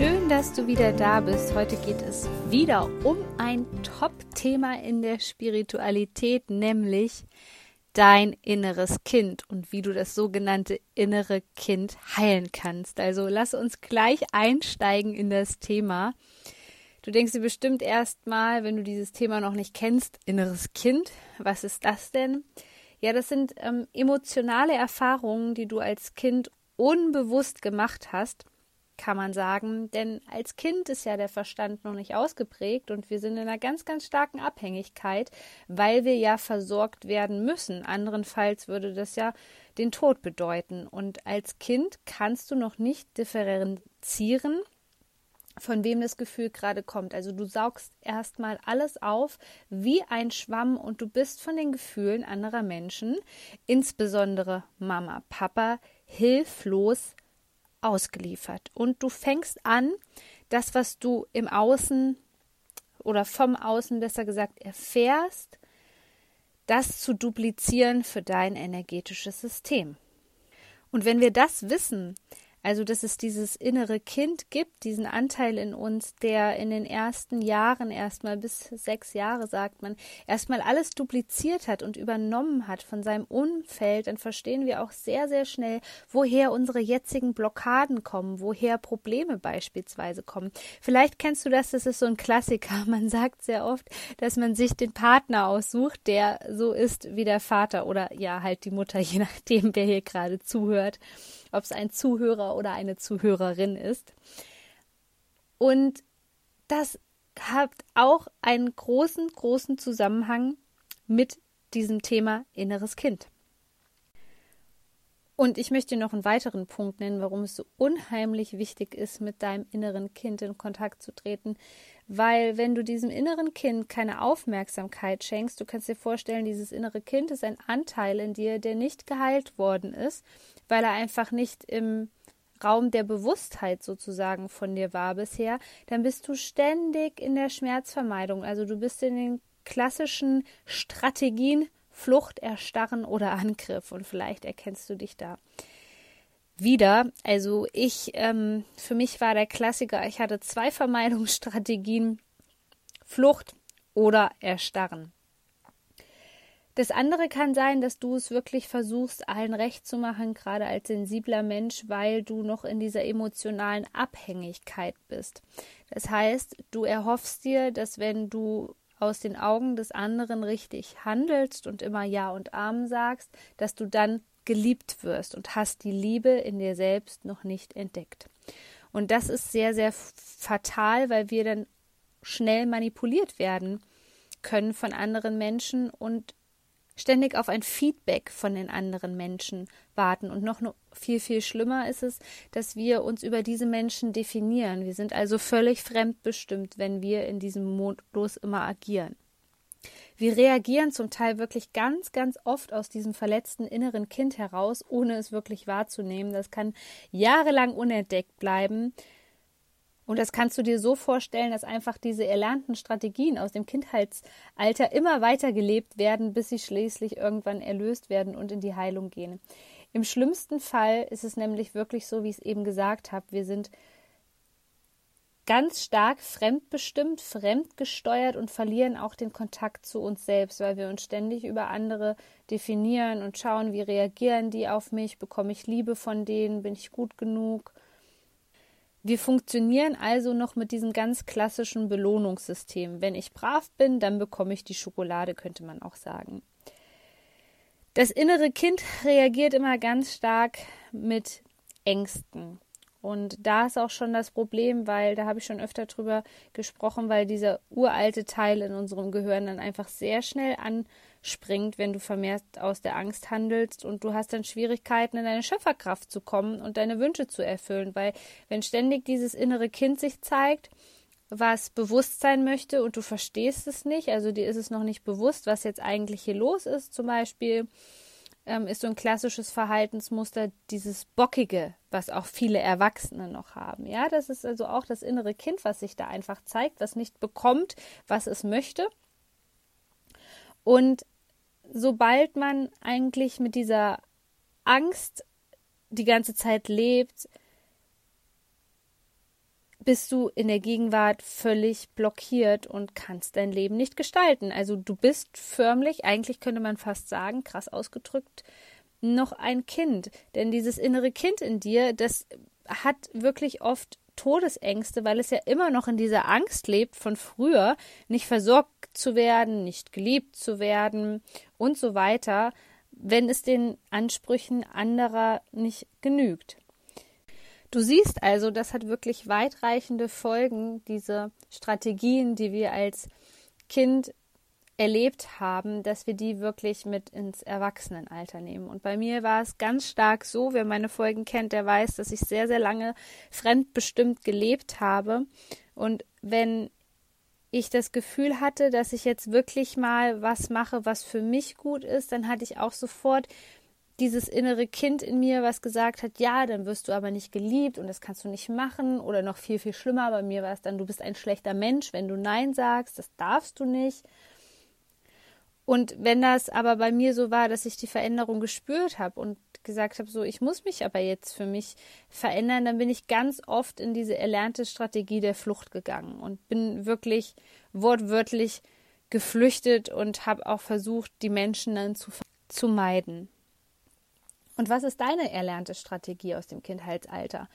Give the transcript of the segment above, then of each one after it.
Schön, dass du wieder da bist. Heute geht es wieder um ein Top-Thema in der Spiritualität, nämlich dein inneres Kind und wie du das sogenannte innere Kind heilen kannst. Also lass uns gleich einsteigen in das Thema. Du denkst dir bestimmt erstmal, wenn du dieses Thema noch nicht kennst, inneres Kind, was ist das denn? Ja, das sind ähm, emotionale Erfahrungen, die du als Kind unbewusst gemacht hast kann man sagen. Denn als Kind ist ja der Verstand noch nicht ausgeprägt und wir sind in einer ganz, ganz starken Abhängigkeit, weil wir ja versorgt werden müssen. Anderenfalls würde das ja den Tod bedeuten. Und als Kind kannst du noch nicht differenzieren, von wem das Gefühl gerade kommt. Also du saugst erstmal alles auf wie ein Schwamm und du bist von den Gefühlen anderer Menschen, insbesondere Mama, Papa, hilflos ausgeliefert. Und du fängst an, das, was du im Außen oder vom Außen besser gesagt erfährst, das zu duplizieren für dein energetisches System. Und wenn wir das wissen, also, dass es dieses innere Kind gibt, diesen Anteil in uns, der in den ersten Jahren erstmal bis sechs Jahre, sagt man, erstmal alles dupliziert hat und übernommen hat von seinem Umfeld, dann verstehen wir auch sehr, sehr schnell, woher unsere jetzigen Blockaden kommen, woher Probleme beispielsweise kommen. Vielleicht kennst du das, das ist so ein Klassiker. Man sagt sehr oft, dass man sich den Partner aussucht, der so ist wie der Vater oder ja, halt die Mutter, je nachdem, wer hier gerade zuhört ob es ein Zuhörer oder eine Zuhörerin ist. Und das hat auch einen großen, großen Zusammenhang mit diesem Thema inneres Kind. Und ich möchte noch einen weiteren Punkt nennen, warum es so unheimlich wichtig ist, mit deinem inneren Kind in Kontakt zu treten. Weil wenn du diesem inneren Kind keine Aufmerksamkeit schenkst, du kannst dir vorstellen, dieses innere Kind ist ein Anteil in dir, der nicht geheilt worden ist, weil er einfach nicht im Raum der Bewusstheit sozusagen von dir war bisher, dann bist du ständig in der Schmerzvermeidung. Also du bist in den klassischen Strategien Flucht, Erstarren oder Angriff. Und vielleicht erkennst du dich da wieder. Also ich, ähm, für mich war der Klassiker, ich hatte zwei Vermeidungsstrategien, Flucht oder Erstarren. Das andere kann sein, dass du es wirklich versuchst, allen recht zu machen, gerade als sensibler Mensch, weil du noch in dieser emotionalen Abhängigkeit bist. Das heißt, du erhoffst dir, dass wenn du aus den Augen des anderen richtig handelst und immer Ja und Amen sagst, dass du dann geliebt wirst und hast die Liebe in dir selbst noch nicht entdeckt. Und das ist sehr, sehr fatal, weil wir dann schnell manipuliert werden können von anderen Menschen und ständig auf ein Feedback von den anderen Menschen warten. Und noch viel, viel schlimmer ist es, dass wir uns über diese Menschen definieren. Wir sind also völlig fremdbestimmt, wenn wir in diesem Modus immer agieren. Wir reagieren zum Teil wirklich ganz, ganz oft aus diesem verletzten inneren Kind heraus, ohne es wirklich wahrzunehmen. Das kann jahrelang unentdeckt bleiben. Und das kannst du dir so vorstellen, dass einfach diese erlernten Strategien aus dem Kindheitsalter immer weiter gelebt werden, bis sie schließlich irgendwann erlöst werden und in die Heilung gehen. Im schlimmsten Fall ist es nämlich wirklich so, wie ich es eben gesagt habe. Wir sind ganz stark fremdbestimmt, fremdgesteuert und verlieren auch den Kontakt zu uns selbst, weil wir uns ständig über andere definieren und schauen, wie reagieren die auf mich, bekomme ich Liebe von denen, bin ich gut genug wir funktionieren also noch mit diesem ganz klassischen Belohnungssystem. Wenn ich brav bin, dann bekomme ich die Schokolade, könnte man auch sagen. Das innere Kind reagiert immer ganz stark mit Ängsten. Und da ist auch schon das Problem, weil da habe ich schon öfter drüber gesprochen, weil dieser uralte Teil in unserem Gehirn dann einfach sehr schnell an springt, wenn du vermehrt aus der Angst handelst und du hast dann Schwierigkeiten, in deine Schöpferkraft zu kommen und deine Wünsche zu erfüllen, weil wenn ständig dieses innere Kind sich zeigt was bewusst sein möchte und du verstehst es nicht, also dir ist es noch nicht bewusst, was jetzt eigentlich hier los ist, zum Beispiel, ähm, ist so ein klassisches Verhaltensmuster dieses Bockige, was auch viele Erwachsene noch haben. Ja, das ist also auch das innere Kind, was sich da einfach zeigt, was nicht bekommt, was es möchte. Und sobald man eigentlich mit dieser Angst die ganze Zeit lebt, bist du in der Gegenwart völlig blockiert und kannst dein Leben nicht gestalten. Also du bist förmlich, eigentlich könnte man fast sagen, krass ausgedrückt, noch ein Kind. Denn dieses innere Kind in dir, das hat wirklich oft Todesängste, weil es ja immer noch in dieser Angst lebt von früher, nicht versorgt zu werden, nicht geliebt zu werden und so weiter, wenn es den Ansprüchen anderer nicht genügt. Du siehst also, das hat wirklich weitreichende Folgen, diese Strategien, die wir als Kind erlebt haben, dass wir die wirklich mit ins Erwachsenenalter nehmen. Und bei mir war es ganz stark so, wer meine Folgen kennt, der weiß, dass ich sehr, sehr lange fremdbestimmt gelebt habe. Und wenn ich das Gefühl hatte, dass ich jetzt wirklich mal was mache, was für mich gut ist, dann hatte ich auch sofort dieses innere Kind in mir, was gesagt hat, ja, dann wirst du aber nicht geliebt und das kannst du nicht machen oder noch viel, viel schlimmer, bei mir war es dann, du bist ein schlechter Mensch, wenn du Nein sagst, das darfst du nicht. Und wenn das aber bei mir so war, dass ich die Veränderung gespürt habe und gesagt habe, so, ich muss mich aber jetzt für mich verändern, dann bin ich ganz oft in diese erlernte Strategie der Flucht gegangen und bin wirklich wortwörtlich geflüchtet und habe auch versucht, die Menschen dann zu, zu meiden. Und was ist deine erlernte Strategie aus dem Kindheitsalter?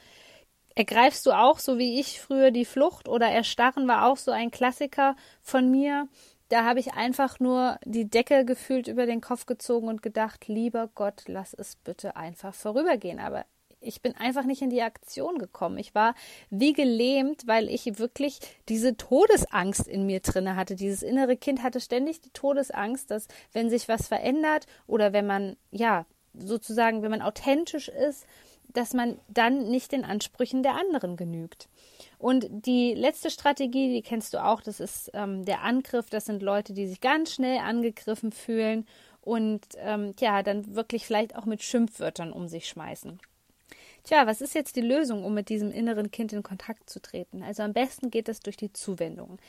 Ergreifst du auch, so wie ich früher, die Flucht oder Erstarren war auch so ein Klassiker von mir? Da habe ich einfach nur die Decke gefühlt über den Kopf gezogen und gedacht, lieber Gott, lass es bitte einfach vorübergehen. Aber ich bin einfach nicht in die Aktion gekommen. Ich war wie gelähmt, weil ich wirklich diese Todesangst in mir drinne hatte. Dieses innere Kind hatte ständig die Todesangst, dass wenn sich was verändert oder wenn man ja sozusagen, wenn man authentisch ist, dass man dann nicht den Ansprüchen der anderen genügt. Und die letzte Strategie, die kennst du auch, das ist ähm, der Angriff. Das sind Leute, die sich ganz schnell angegriffen fühlen und ähm, ja, dann wirklich vielleicht auch mit Schimpfwörtern um sich schmeißen. Tja, was ist jetzt die Lösung, um mit diesem inneren Kind in Kontakt zu treten? Also am besten geht es durch die Zuwendung.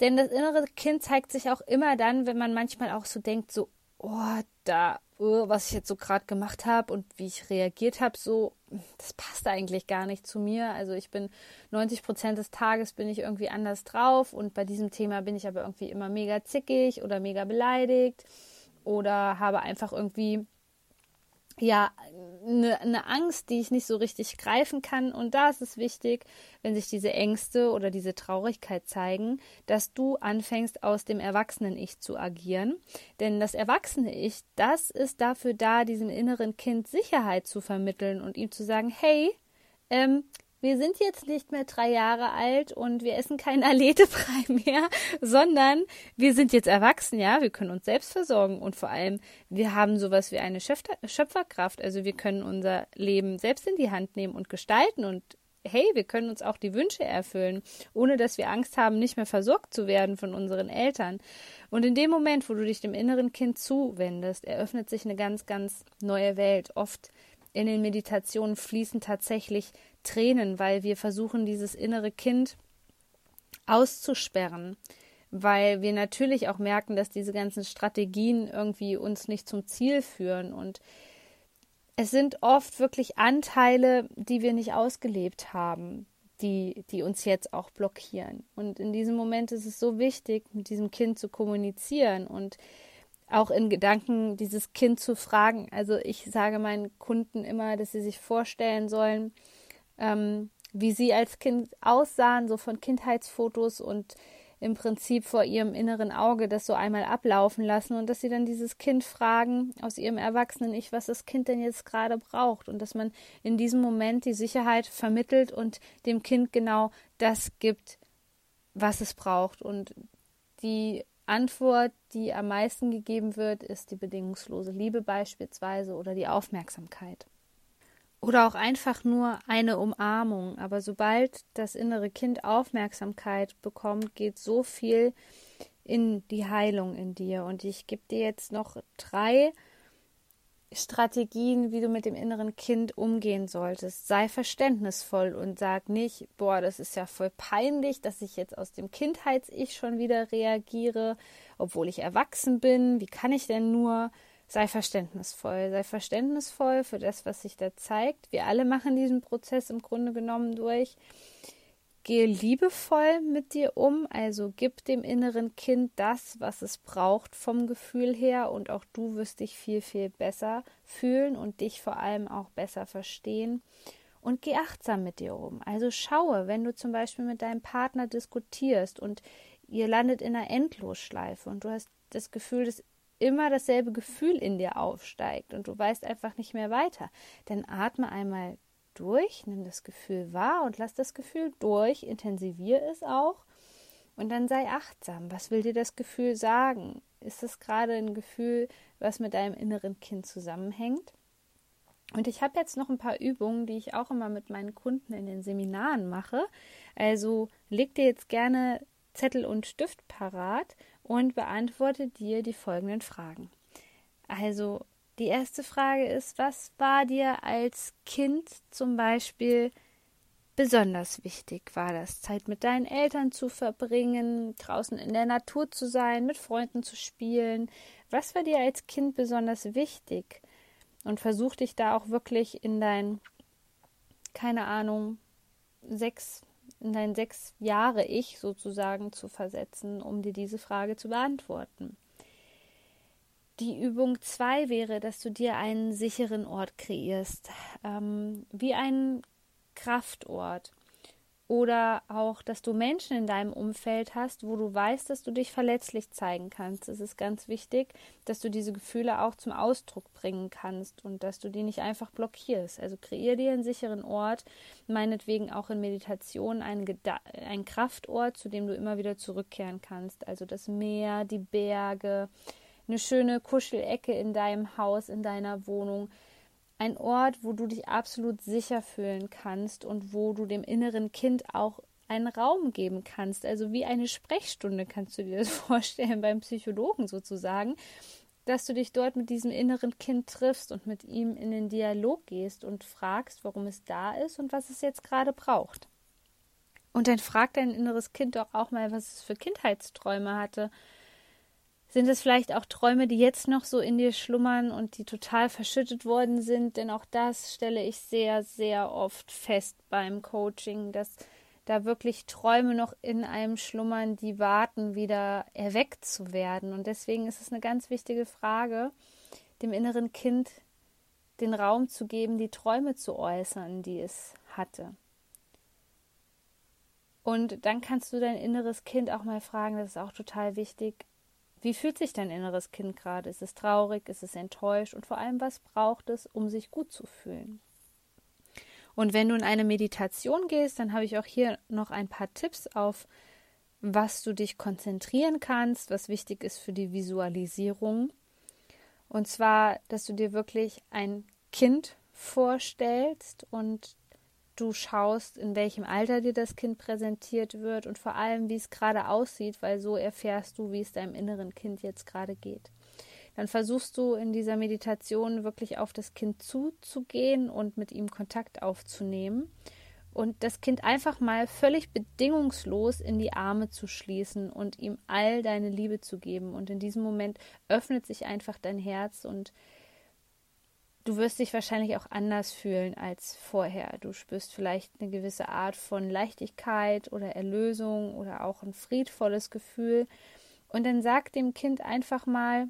Denn das innere Kind zeigt sich auch immer dann, wenn man manchmal auch so denkt, so, oh, da, was ich jetzt so gerade gemacht habe und wie ich reagiert habe, so, das passt eigentlich gar nicht zu mir. Also ich bin 90 Prozent des Tages bin ich irgendwie anders drauf und bei diesem Thema bin ich aber irgendwie immer mega zickig oder mega beleidigt oder habe einfach irgendwie ja, eine, eine Angst, die ich nicht so richtig greifen kann. Und da ist es wichtig, wenn sich diese Ängste oder diese Traurigkeit zeigen, dass du anfängst, aus dem Erwachsenen-Ich zu agieren. Denn das Erwachsene-Ich, das ist dafür da, diesem inneren Kind Sicherheit zu vermitteln und ihm zu sagen, hey, ähm, wir sind jetzt nicht mehr drei Jahre alt und wir essen keinen Aletebrei mehr, sondern wir sind jetzt erwachsen, ja, wir können uns selbst versorgen und vor allem wir haben sowas wie eine Schöpferkraft, also wir können unser Leben selbst in die Hand nehmen und gestalten und hey, wir können uns auch die Wünsche erfüllen, ohne dass wir Angst haben, nicht mehr versorgt zu werden von unseren Eltern. Und in dem Moment, wo du dich dem inneren Kind zuwendest, eröffnet sich eine ganz, ganz neue Welt. Oft in den Meditationen fließen tatsächlich Tränen, weil wir versuchen, dieses innere Kind auszusperren, weil wir natürlich auch merken, dass diese ganzen Strategien irgendwie uns nicht zum Ziel führen und es sind oft wirklich Anteile, die wir nicht ausgelebt haben, die, die uns jetzt auch blockieren. Und in diesem Moment ist es so wichtig, mit diesem Kind zu kommunizieren und auch in Gedanken dieses Kind zu fragen. Also ich sage meinen Kunden immer, dass sie sich vorstellen sollen, ähm, wie sie als Kind aussahen, so von Kindheitsfotos und im Prinzip vor ihrem inneren Auge das so einmal ablaufen lassen und dass sie dann dieses Kind fragen aus ihrem erwachsenen Ich, was das Kind denn jetzt gerade braucht und dass man in diesem Moment die Sicherheit vermittelt und dem Kind genau das gibt, was es braucht und die Antwort, die am meisten gegeben wird, ist die bedingungslose Liebe beispielsweise oder die Aufmerksamkeit. Oder auch einfach nur eine Umarmung. Aber sobald das innere Kind Aufmerksamkeit bekommt, geht so viel in die Heilung in dir. Und ich gebe dir jetzt noch drei Strategien, wie du mit dem inneren Kind umgehen solltest. Sei verständnisvoll und sag nicht, boah, das ist ja voll peinlich, dass ich jetzt aus dem Kindheits-Ich schon wieder reagiere, obwohl ich erwachsen bin. Wie kann ich denn nur? Sei verständnisvoll, sei verständnisvoll für das, was sich da zeigt. Wir alle machen diesen Prozess im Grunde genommen durch. Gehe liebevoll mit dir um, also gib dem inneren Kind das, was es braucht vom Gefühl her und auch du wirst dich viel, viel besser fühlen und dich vor allem auch besser verstehen. Und geh achtsam mit dir um. Also schaue, wenn du zum Beispiel mit deinem Partner diskutierst und ihr landet in einer Endlosschleife und du hast das Gefühl, dass immer dasselbe Gefühl in dir aufsteigt und du weißt einfach nicht mehr weiter, dann atme einmal durch, nimm das Gefühl wahr und lass das Gefühl durch, intensivier es auch und dann sei achtsam. Was will dir das Gefühl sagen? Ist es gerade ein Gefühl, was mit deinem inneren Kind zusammenhängt? Und ich habe jetzt noch ein paar Übungen, die ich auch immer mit meinen Kunden in den Seminaren mache. Also leg dir jetzt gerne Zettel und Stift parat und beantworte dir die folgenden Fragen. Also die erste Frage ist, was war dir als Kind zum Beispiel besonders wichtig? War das Zeit mit deinen Eltern zu verbringen, draußen in der Natur zu sein, mit Freunden zu spielen? Was war dir als Kind besonders wichtig? Und versuch dich da auch wirklich in dein, keine Ahnung, sechs, in dein sechs Jahre Ich sozusagen zu versetzen, um dir diese Frage zu beantworten. Die Übung 2 wäre, dass du dir einen sicheren Ort kreierst, ähm, wie einen Kraftort. Oder auch, dass du Menschen in deinem Umfeld hast, wo du weißt, dass du dich verletzlich zeigen kannst. Es ist ganz wichtig, dass du diese Gefühle auch zum Ausdruck bringen kannst und dass du die nicht einfach blockierst. Also kreier dir einen sicheren Ort, meinetwegen auch in Meditation einen, einen Kraftort, zu dem du immer wieder zurückkehren kannst. Also das Meer, die Berge, eine schöne Kuschelecke in deinem Haus, in deiner Wohnung. Ein Ort, wo du dich absolut sicher fühlen kannst und wo du dem inneren Kind auch einen Raum geben kannst. Also wie eine Sprechstunde kannst du dir das vorstellen beim Psychologen sozusagen, dass du dich dort mit diesem inneren Kind triffst und mit ihm in den Dialog gehst und fragst, warum es da ist und was es jetzt gerade braucht. Und dann fragt dein inneres Kind doch auch mal, was es für Kindheitsträume hatte, sind es vielleicht auch Träume, die jetzt noch so in dir schlummern und die total verschüttet worden sind? Denn auch das stelle ich sehr, sehr oft fest beim Coaching, dass da wirklich Träume noch in einem schlummern, die warten, wieder erweckt zu werden. Und deswegen ist es eine ganz wichtige Frage, dem inneren Kind den Raum zu geben, die Träume zu äußern, die es hatte. Und dann kannst du dein inneres Kind auch mal fragen, das ist auch total wichtig, wie fühlt sich dein inneres Kind gerade? Ist es traurig? Ist es enttäuscht? Und vor allem, was braucht es, um sich gut zu fühlen? Und wenn du in eine Meditation gehst, dann habe ich auch hier noch ein paar Tipps auf, was du dich konzentrieren kannst, was wichtig ist für die Visualisierung. Und zwar, dass du dir wirklich ein Kind vorstellst und du schaust, in welchem Alter dir das Kind präsentiert wird und vor allem, wie es gerade aussieht, weil so erfährst du, wie es deinem inneren Kind jetzt gerade geht. Dann versuchst du in dieser Meditation wirklich auf das Kind zuzugehen und mit ihm Kontakt aufzunehmen und das Kind einfach mal völlig bedingungslos in die Arme zu schließen und ihm all deine Liebe zu geben. Und in diesem Moment öffnet sich einfach dein Herz und du wirst dich wahrscheinlich auch anders fühlen als vorher. Du spürst vielleicht eine gewisse Art von Leichtigkeit oder Erlösung oder auch ein friedvolles Gefühl. Und dann sag dem Kind einfach mal,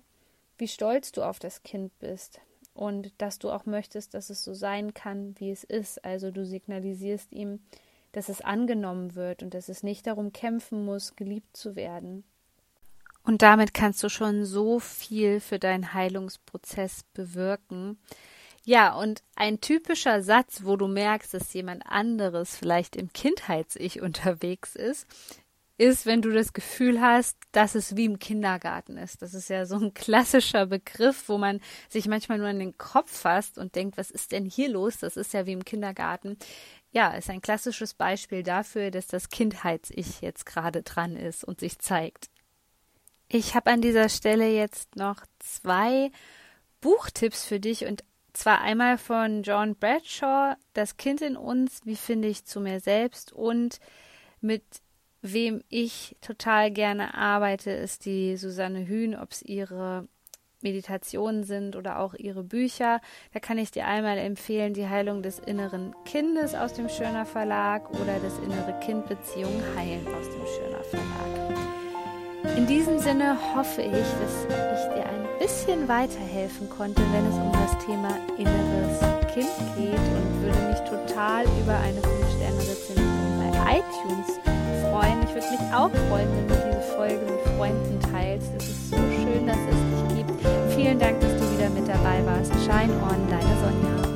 wie stolz du auf das Kind bist und dass du auch möchtest, dass es so sein kann, wie es ist. Also du signalisierst ihm, dass es angenommen wird und dass es nicht darum kämpfen muss, geliebt zu werden. Und damit kannst du schon so viel für deinen Heilungsprozess bewirken. Ja, und ein typischer Satz, wo du merkst, dass jemand anderes vielleicht im Kindheits-Ich unterwegs ist, ist, wenn du das Gefühl hast, dass es wie im Kindergarten ist. Das ist ja so ein klassischer Begriff, wo man sich manchmal nur an den Kopf fasst und denkt, was ist denn hier los? Das ist ja wie im Kindergarten. Ja, ist ein klassisches Beispiel dafür, dass das Kindheits-Ich jetzt gerade dran ist und sich zeigt. Ich habe an dieser Stelle jetzt noch zwei Buchtipps für dich und zwar einmal von John Bradshaw, Das Kind in uns, wie finde ich zu mir selbst und mit wem ich total gerne arbeite, ist die Susanne Hühn, ob es ihre Meditationen sind oder auch ihre Bücher. Da kann ich dir einmal empfehlen, die Heilung des inneren Kindes aus dem Schöner Verlag oder das innere Kind-Beziehung heilen aus dem Schöner Verlag. In diesem Sinne hoffe ich, dass ich dir ein bisschen weiterhelfen konnte, wenn es um das Thema inneres Kind geht und würde mich total über eine 5-Sterne-Rezension bei iTunes freuen. Ich würde mich auch freuen, wenn du diese Folge mit Freunden teilst. Es ist so schön, dass es dich gibt. Vielen Dank, dass du wieder mit dabei warst. Shine on, deine Sonja.